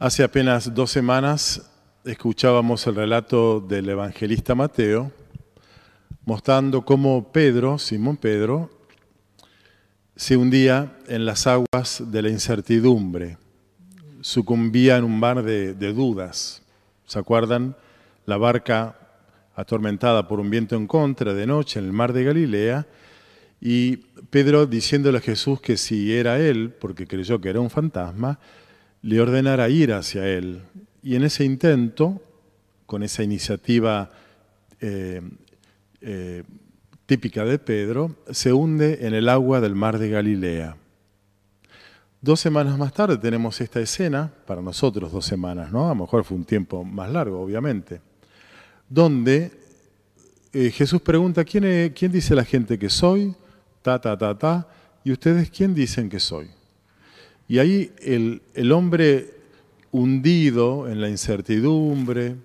Hace apenas dos semanas escuchábamos el relato del evangelista Mateo, mostrando cómo Pedro, Simón Pedro, se hundía en las aguas de la incertidumbre, sucumbía en un mar de, de dudas. ¿Se acuerdan? La barca atormentada por un viento en contra de noche en el mar de Galilea, y Pedro diciéndole a Jesús que si era él, porque creyó que era un fantasma, le ordenara ir hacia él. Y en ese intento, con esa iniciativa eh, eh, típica de Pedro, se hunde en el agua del mar de Galilea. Dos semanas más tarde tenemos esta escena, para nosotros dos semanas, ¿no? A lo mejor fue un tiempo más largo, obviamente, donde eh, Jesús pregunta, ¿quién, ¿quién dice la gente que soy? Ta, ta, ta, ta. ¿Y ustedes quién dicen que soy? Y ahí el, el hombre hundido en la incertidumbre,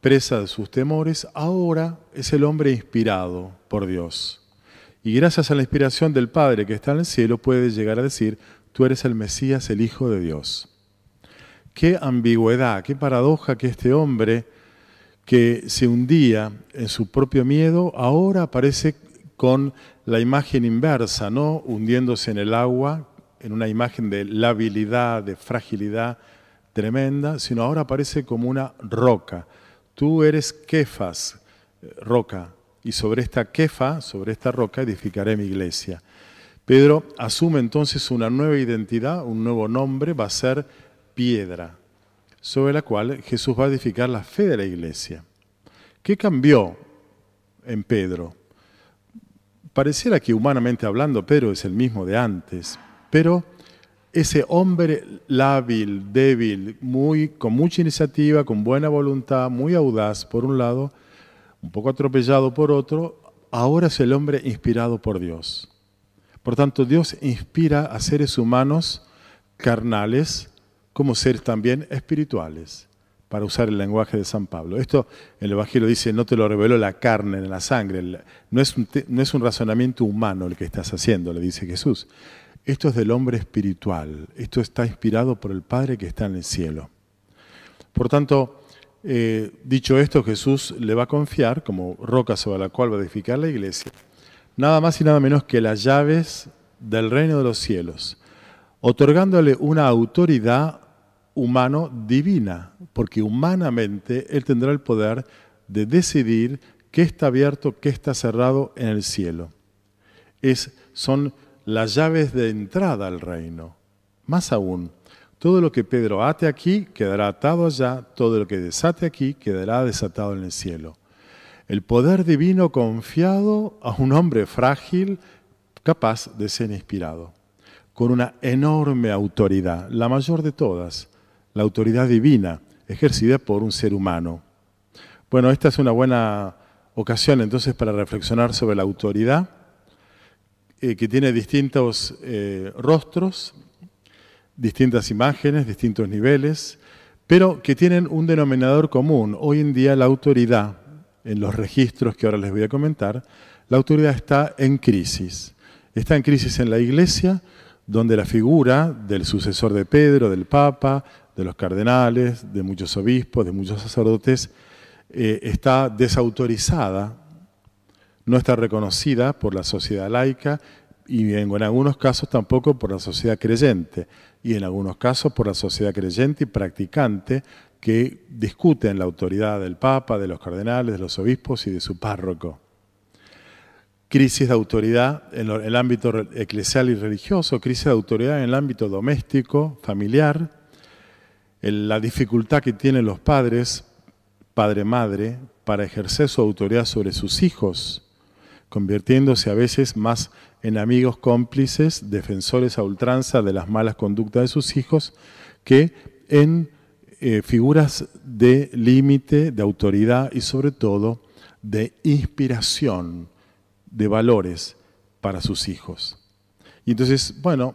presa de sus temores, ahora es el hombre inspirado por Dios. Y gracias a la inspiración del Padre que está en el cielo puede llegar a decir, tú eres el Mesías, el Hijo de Dios. Qué ambigüedad, qué paradoja que este hombre que se hundía en su propio miedo, ahora aparece con la imagen inversa, ¿no? Hundiéndose en el agua, en una imagen de labilidad, de fragilidad tremenda, sino ahora aparece como una roca. Tú eres Kefas, eh, roca, y sobre esta Kefa, sobre esta roca, edificaré mi iglesia. Pedro asume entonces una nueva identidad, un nuevo nombre, va a ser piedra, sobre la cual Jesús va a edificar la fe de la iglesia. ¿Qué cambió en Pedro? Pareciera que humanamente hablando Pedro es el mismo de antes, pero ese hombre lábil, débil, muy, con mucha iniciativa, con buena voluntad, muy audaz por un lado, un poco atropellado por otro, ahora es el hombre inspirado por Dios. Por tanto, Dios inspira a seres humanos carnales como seres también espirituales, para usar el lenguaje de San Pablo. Esto el Evangelio dice, no te lo reveló la carne en la sangre, no es, un, no es un razonamiento humano el que estás haciendo, le dice Jesús esto es del hombre espiritual, esto está inspirado por el Padre que está en el cielo. Por tanto, eh, dicho esto, Jesús le va a confiar, como roca sobre la cual va a edificar la iglesia, nada más y nada menos que las llaves del reino de los cielos, otorgándole una autoridad humano divina, porque humanamente Él tendrá el poder de decidir qué está abierto, qué está cerrado en el cielo. Es, son las llaves de entrada al reino. Más aún, todo lo que Pedro ate aquí quedará atado allá, todo lo que desate aquí quedará desatado en el cielo. El poder divino confiado a un hombre frágil, capaz de ser inspirado, con una enorme autoridad, la mayor de todas, la autoridad divina, ejercida por un ser humano. Bueno, esta es una buena ocasión entonces para reflexionar sobre la autoridad eh, que tiene distintos eh, rostros, distintas imágenes, distintos niveles, pero que tienen un denominador común. Hoy en día la autoridad, en los registros que ahora les voy a comentar, la autoridad está en crisis. Está en crisis en la iglesia, donde la figura del sucesor de Pedro, del Papa, de los cardenales, de muchos obispos, de muchos sacerdotes, eh, está desautorizada no está reconocida por la sociedad laica y en, algunos casos tampoco por la sociedad creyente y en algunos casos por la sociedad creyente y practicante que discuten la autoridad del Papa, de los cardenales, de los obispos y de su párroco. Crisis de autoridad en el ámbito eclesial y religioso, crisis de autoridad en el ámbito doméstico, familiar, la dificultad que tienen los padres, padre-madre, para ejercer su autoridad sobre sus hijos convirtiéndose a veces más en amigos cómplices, defensores a ultranza de las malas conductas de sus hijos, que en eh, figuras de límite, de autoridad y sobre todo de inspiración, de valores para sus hijos. Y entonces, bueno,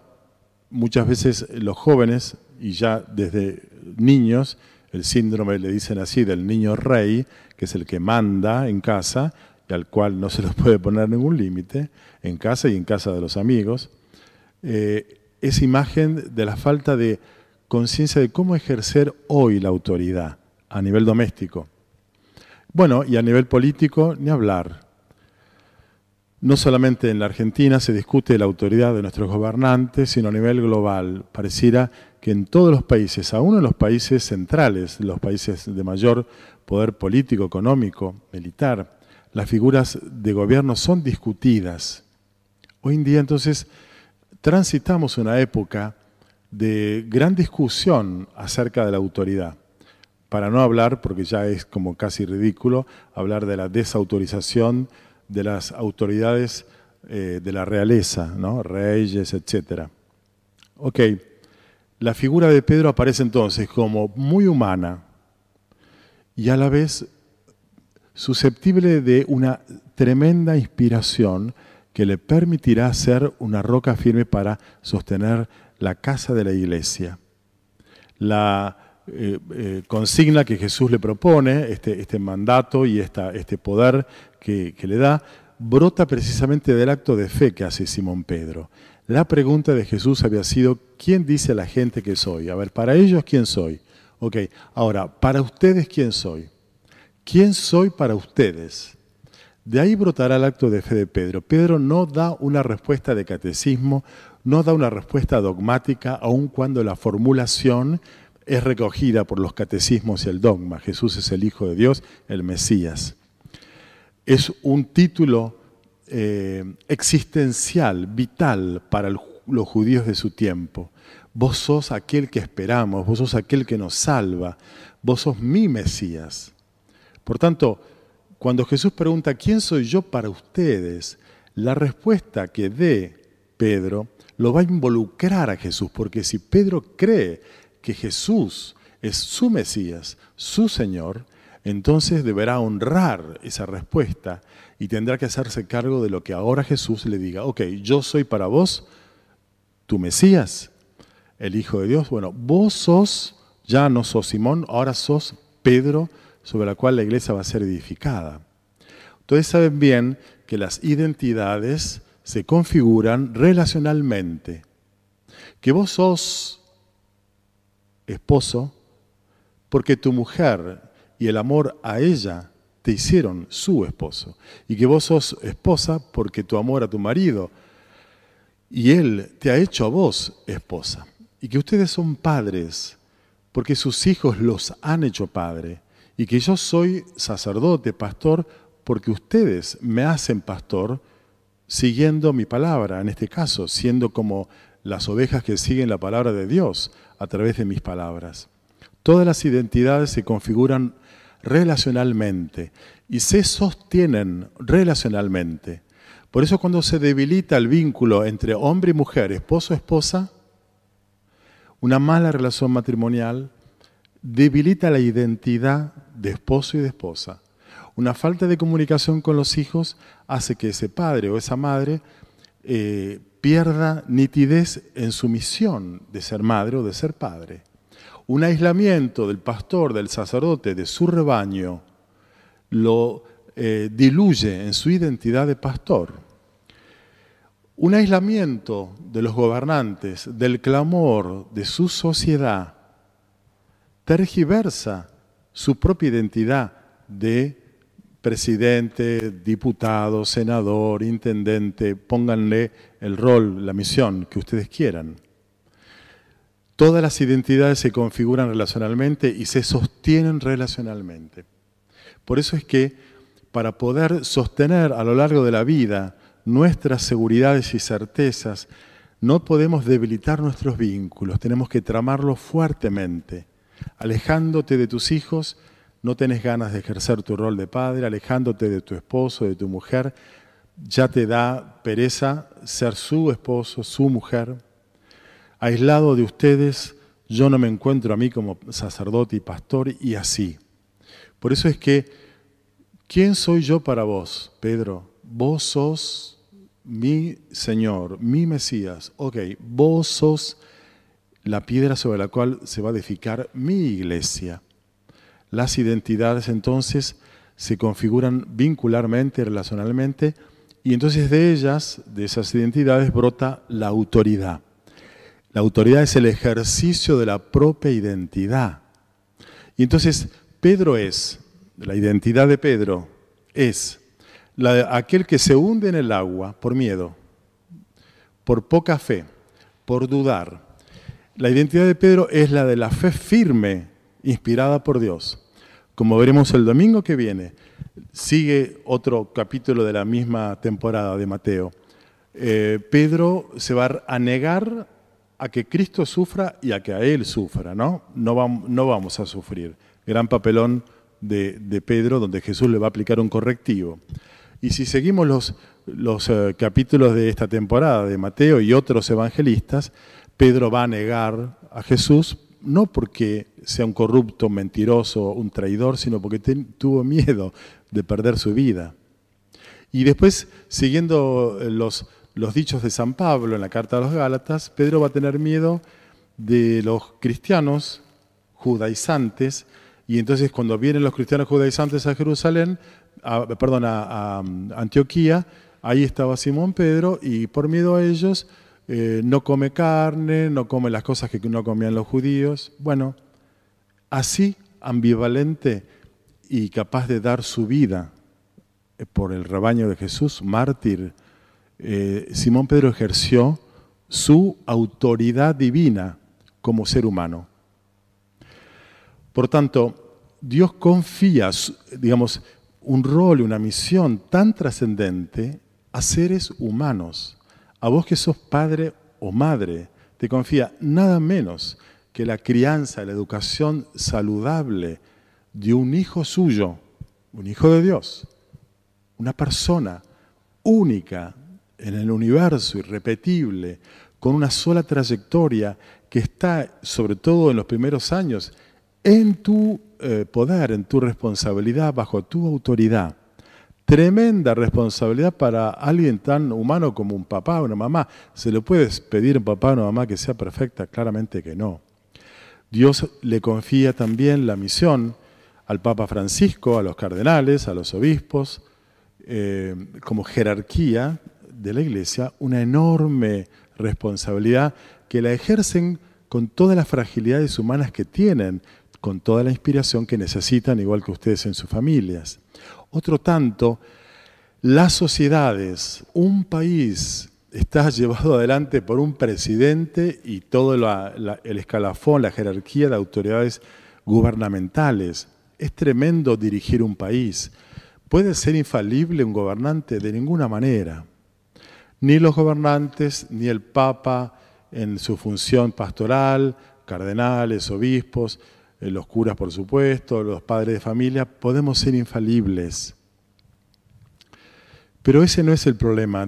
muchas veces los jóvenes, y ya desde niños, el síndrome le dicen así del niño rey, que es el que manda en casa, y al cual no se les puede poner ningún límite, en casa y en casa de los amigos, eh, esa imagen de la falta de conciencia de cómo ejercer hoy la autoridad a nivel doméstico. Bueno, y a nivel político, ni hablar. No solamente en la Argentina se discute la autoridad de nuestros gobernantes, sino a nivel global. Pareciera que en todos los países, aún en los países centrales, los países de mayor poder político, económico, militar, las figuras de gobierno son discutidas. Hoy en día entonces transitamos una época de gran discusión acerca de la autoridad. Para no hablar, porque ya es como casi ridículo, hablar de la desautorización de las autoridades eh, de la realeza, ¿no? reyes, etc. Ok, la figura de Pedro aparece entonces como muy humana y a la vez susceptible de una tremenda inspiración que le permitirá ser una roca firme para sostener la casa de la iglesia. La eh, eh, consigna que Jesús le propone, este, este mandato y este poder que, que le da, brota precisamente del acto de fe que hace Simón Pedro. La pregunta de Jesús había sido, ¿quién dice la gente que soy? A ver, para ellos, ¿quién soy? Ok, ahora, para ustedes, ¿quién soy? ¿Quién soy para ustedes? De ahí brotará el acto de fe de Pedro. Pedro no da una respuesta de catecismo, no da una respuesta dogmática, aun cuando la formulación es recogida por los catecismos y el dogma. Jesús es el Hijo de Dios, el Mesías. Es un título eh, existencial, vital para los judíos de su tiempo. Vos sos aquel que esperamos, vos sos aquel que nos salva, vos sos mi Mesías. Por tanto, cuando Jesús pregunta, ¿quién soy yo para ustedes? La respuesta que dé Pedro lo va a involucrar a Jesús, porque si Pedro cree que Jesús es su Mesías, su Señor, entonces deberá honrar esa respuesta y tendrá que hacerse cargo de lo que ahora Jesús le diga. Ok, yo soy para vos tu Mesías, el Hijo de Dios. Bueno, vos sos, ya no sos Simón, ahora sos Pedro, sobre la cual la iglesia va a ser edificada. Ustedes saben bien que las identidades se configuran relacionalmente. Que vos sos esposo porque tu mujer y el amor a ella te hicieron su esposo. Y que vos sos esposa porque tu amor a tu marido y él te ha hecho a vos esposa. Y que ustedes son padres porque sus hijos los han hecho padre. Y que yo soy sacerdote, pastor, porque ustedes me hacen pastor siguiendo mi palabra, en este caso, siendo como las ovejas que siguen la palabra de Dios a través de mis palabras. Todas las identidades se configuran relacionalmente y se sostienen relacionalmente. Por eso cuando se debilita el vínculo entre hombre y mujer, esposo-esposa, una mala relación matrimonial debilita la identidad de esposo y de esposa. Una falta de comunicación con los hijos hace que ese padre o esa madre eh, pierda nitidez en su misión de ser madre o de ser padre. Un aislamiento del pastor, del sacerdote, de su rebaño, lo eh, diluye en su identidad de pastor. Un aislamiento de los gobernantes, del clamor de su sociedad, tergiversa su propia identidad de presidente, diputado, senador, intendente, pónganle el rol, la misión que ustedes quieran. Todas las identidades se configuran relacionalmente y se sostienen relacionalmente. Por eso es que para poder sostener a lo largo de la vida nuestras seguridades y certezas, no podemos debilitar nuestros vínculos, tenemos que tramarlos fuertemente, alejándote de tus hijos, no tenés ganas de ejercer tu rol de padre, alejándote de tu esposo, de tu mujer, ya te da pereza ser su esposo, su mujer. Aislado de ustedes, yo no me encuentro a mí como sacerdote y pastor y así. Por eso es que, ¿quién soy yo para vos, Pedro? Vos sos mi Señor, mi Mesías. Ok, vos sos la piedra sobre la cual se va a edificar mi iglesia. Las identidades entonces se configuran vincularmente, relacionalmente, y entonces de ellas, de esas identidades, brota la autoridad. La autoridad es el ejercicio de la propia identidad. Y entonces Pedro es, la identidad de Pedro es aquel que se hunde en el agua por miedo, por poca fe, por dudar. La identidad de Pedro es la de la fe firme, inspirada por Dios. Como veremos el domingo que viene, sigue otro capítulo de la misma temporada de Mateo. Eh, Pedro se va a negar a que Cristo sufra y a que a Él sufra, ¿no? No, no vamos a sufrir. Gran papelón de, Pedro donde Jesús le va a aplicar un correctivo. Y si seguimos los, los eh, capítulos de esta temporada de Mateo y otros evangelistas, Pedro va a negar a Jesús no porque sea un corrupto, mentiroso, un traidor, sino porque tuvo miedo de perder su vida. Y después, siguiendo los, los dichos de San Pablo en la carta a los Gálatas, Pedro va a tener miedo de los cristianos judaizantes, y entonces cuando vienen los cristianos judaizantes a Jerusalén, perdón, a, Antioquía, ahí estaba Simón Pedro y por miedo a ellos eh, no come carne, no come las cosas que no comían los judíos. Bueno, así ambivalente y capaz de dar su vida eh, por el rebaño de Jesús, mártir, eh, Simón Pedro ejerció su autoridad divina como ser humano. Por tanto, Dios confía, digamos, un rol, una misión tan trascendente a seres humanos. A vos que sos padre o madre, te confía nada menos que la crianza, la educación saludable de un hijo suyo, un hijo de Dios, una persona única en el universo, irrepetible, con una sola trayectoria que está, sobre todo en los primeros años, en tu eh, poder, en tu responsabilidad, bajo tu autoridad. Tremenda responsabilidad para alguien tan humano como un papá o una mamá. ¿Se le puede pedir a un papá o una mamá que sea perfecta? Claramente que no. Dios le confía también la misión al Papa Francisco, a los cardenales, a los obispos, eh, como jerarquía de la Iglesia, una enorme responsabilidad que la ejercen con todas las fragilidades humanas que tienen, con toda la inspiración que necesitan, igual que ustedes en sus familias. Otro tanto, las sociedades, un país está llevado adelante por un presidente y todo el escalafón, la jerarquía de autoridades gubernamentales. Es tremendo dirigir un país. ¿Puede ser infalible un gobernante? De ninguna manera. Ni los gobernantes, ni el Papa en su función pastoral, cardenales, obispos, los curas por supuesto, los padres de familia, podemos ser infalibles. Pero ese no es el problema.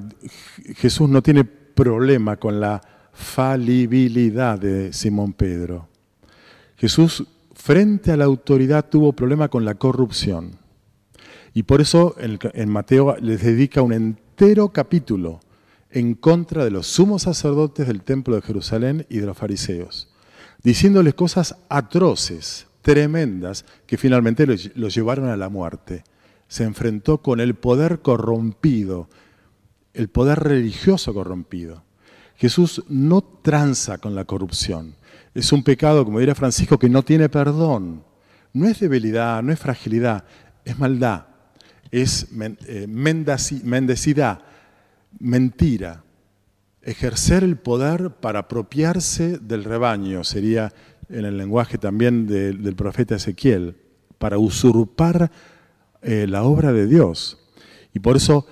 Jesús no tiene problema con la falibilidad de Simón Pedro. Jesús, frente a la autoridad, tuvo problema con la corrupción. Y por eso en Mateo les dedica un entero capítulo en contra de los sumos sacerdotes del templo de Jerusalén y de los fariseos diciéndoles cosas atroces, tremendas, que finalmente los llevaron a la muerte. Se enfrentó con el poder corrompido, el poder religioso corrompido. Jesús no tranza con la corrupción. Es un pecado, como diría Francisco, que no tiene perdón. No es debilidad, no es fragilidad, es maldad, es eh, mendecidad, mentira ejercer el poder para apropiarse del rebaño, sería en el lenguaje también del profeta Ezequiel, para usurpar eh, la obra de Dios. Y por eso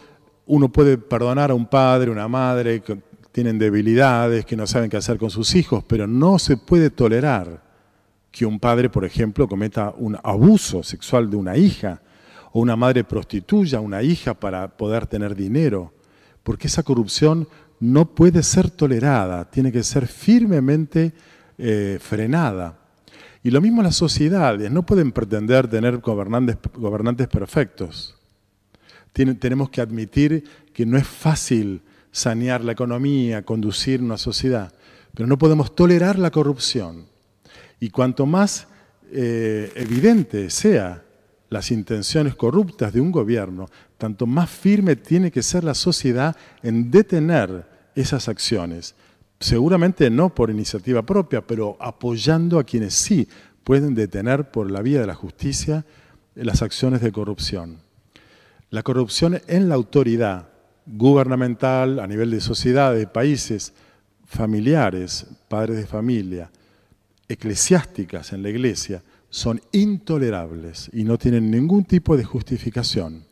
uno puede perdonar a un padre, una madre que tienen debilidades, que no saben qué hacer con sus hijos, pero no se puede tolerar que un padre, por ejemplo, cometa un abuso sexual de una hija, o una madre prostituya a una hija para poder tener dinero, porque esa corrupción no puede ser tolerada, tiene que ser firmemente eh, frenada. Y lo mismo las sociedades, no pueden pretender tener gobernantes, gobernantes perfectos. tenemos que admitir que no es fácil sanear la economía, conducir una sociedad, pero no podemos tolerar la corrupción. Y cuanto más eh, evidente sea las intenciones corruptas de un gobierno, tanto más firme tiene que ser la sociedad en detener esas acciones. seguramente no por iniciativa propia, pero apoyando a quienes sí pueden detener por la vía de la justicia las acciones de corrupción. La corrupción en la autoridad gubernamental, a nivel de sociedades, de países, familiares, padres de familia, eclesiásticas en la iglesia, son intolerables y no tienen ningún tipo de justificación.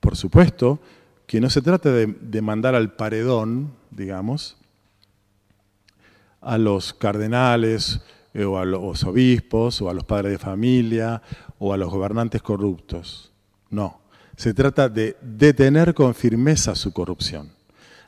Por supuesto que no se trata de, mandar al paredón, digamos, a los cardenales eh, o a los obispos o a los padres de familia o a los gobernantes corruptos. No, se trata de detener con firmeza su corrupción,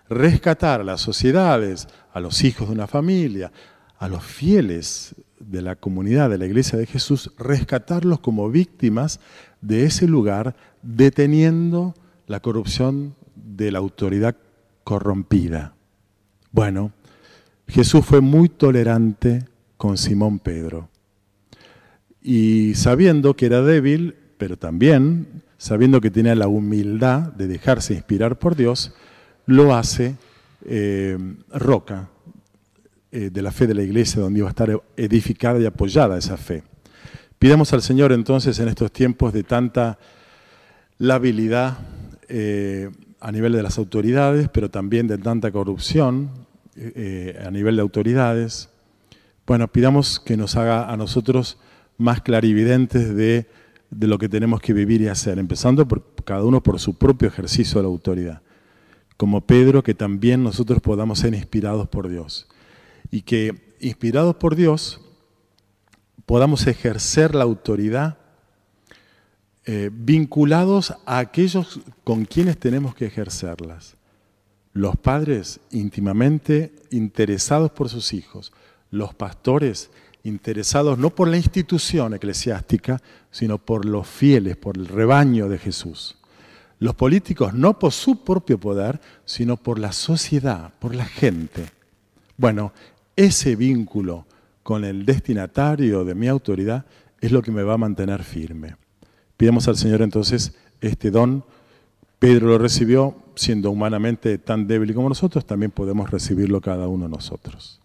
rescatar a las sociedades, a los hijos de una familia, a los fieles de la comunidad de la Iglesia de Jesús, rescatarlos como víctimas de ese lugar, deteniendo la corrupción de la autoridad corrompida. Bueno, Jesús fue muy tolerante con Simón Pedro. Y sabiendo que era débil, pero también sabiendo que tenía la humildad de dejarse inspirar por Dios, lo hace eh, roca eh, de la fe de la iglesia, donde iba a estar edificada y apoyada esa fe. Pidamos al Señor entonces en estos tiempos de tanta labilidad eh, a nivel de las autoridades, pero también de tanta corrupción a nivel de autoridades, bueno, pidamos que nos haga a nosotros más clarividentes de, de lo que tenemos que vivir y hacer, empezando por cada uno por su propio ejercicio de la autoridad. Como Pedro, que también nosotros podamos ser inspirados por Dios. Y que, inspirados por Dios, podamos ejercer la autoridad eh, vinculados a aquellos con quienes tenemos que ejercerlas. Los padres íntimamente interesados por sus hijos, los pastores interesados no por la institución eclesiástica, sino por los fieles, por el rebaño de Jesús. Los políticos no por su propio poder, sino por la sociedad, por la gente. Bueno, ese vínculo con el destinatario de mi autoridad es lo que me va a mantener firme. Pidamos al Señor entonces este don. Pedro lo recibió siendo humanamente tan débil como nosotros, también podemos recibirlo cada uno nosotros.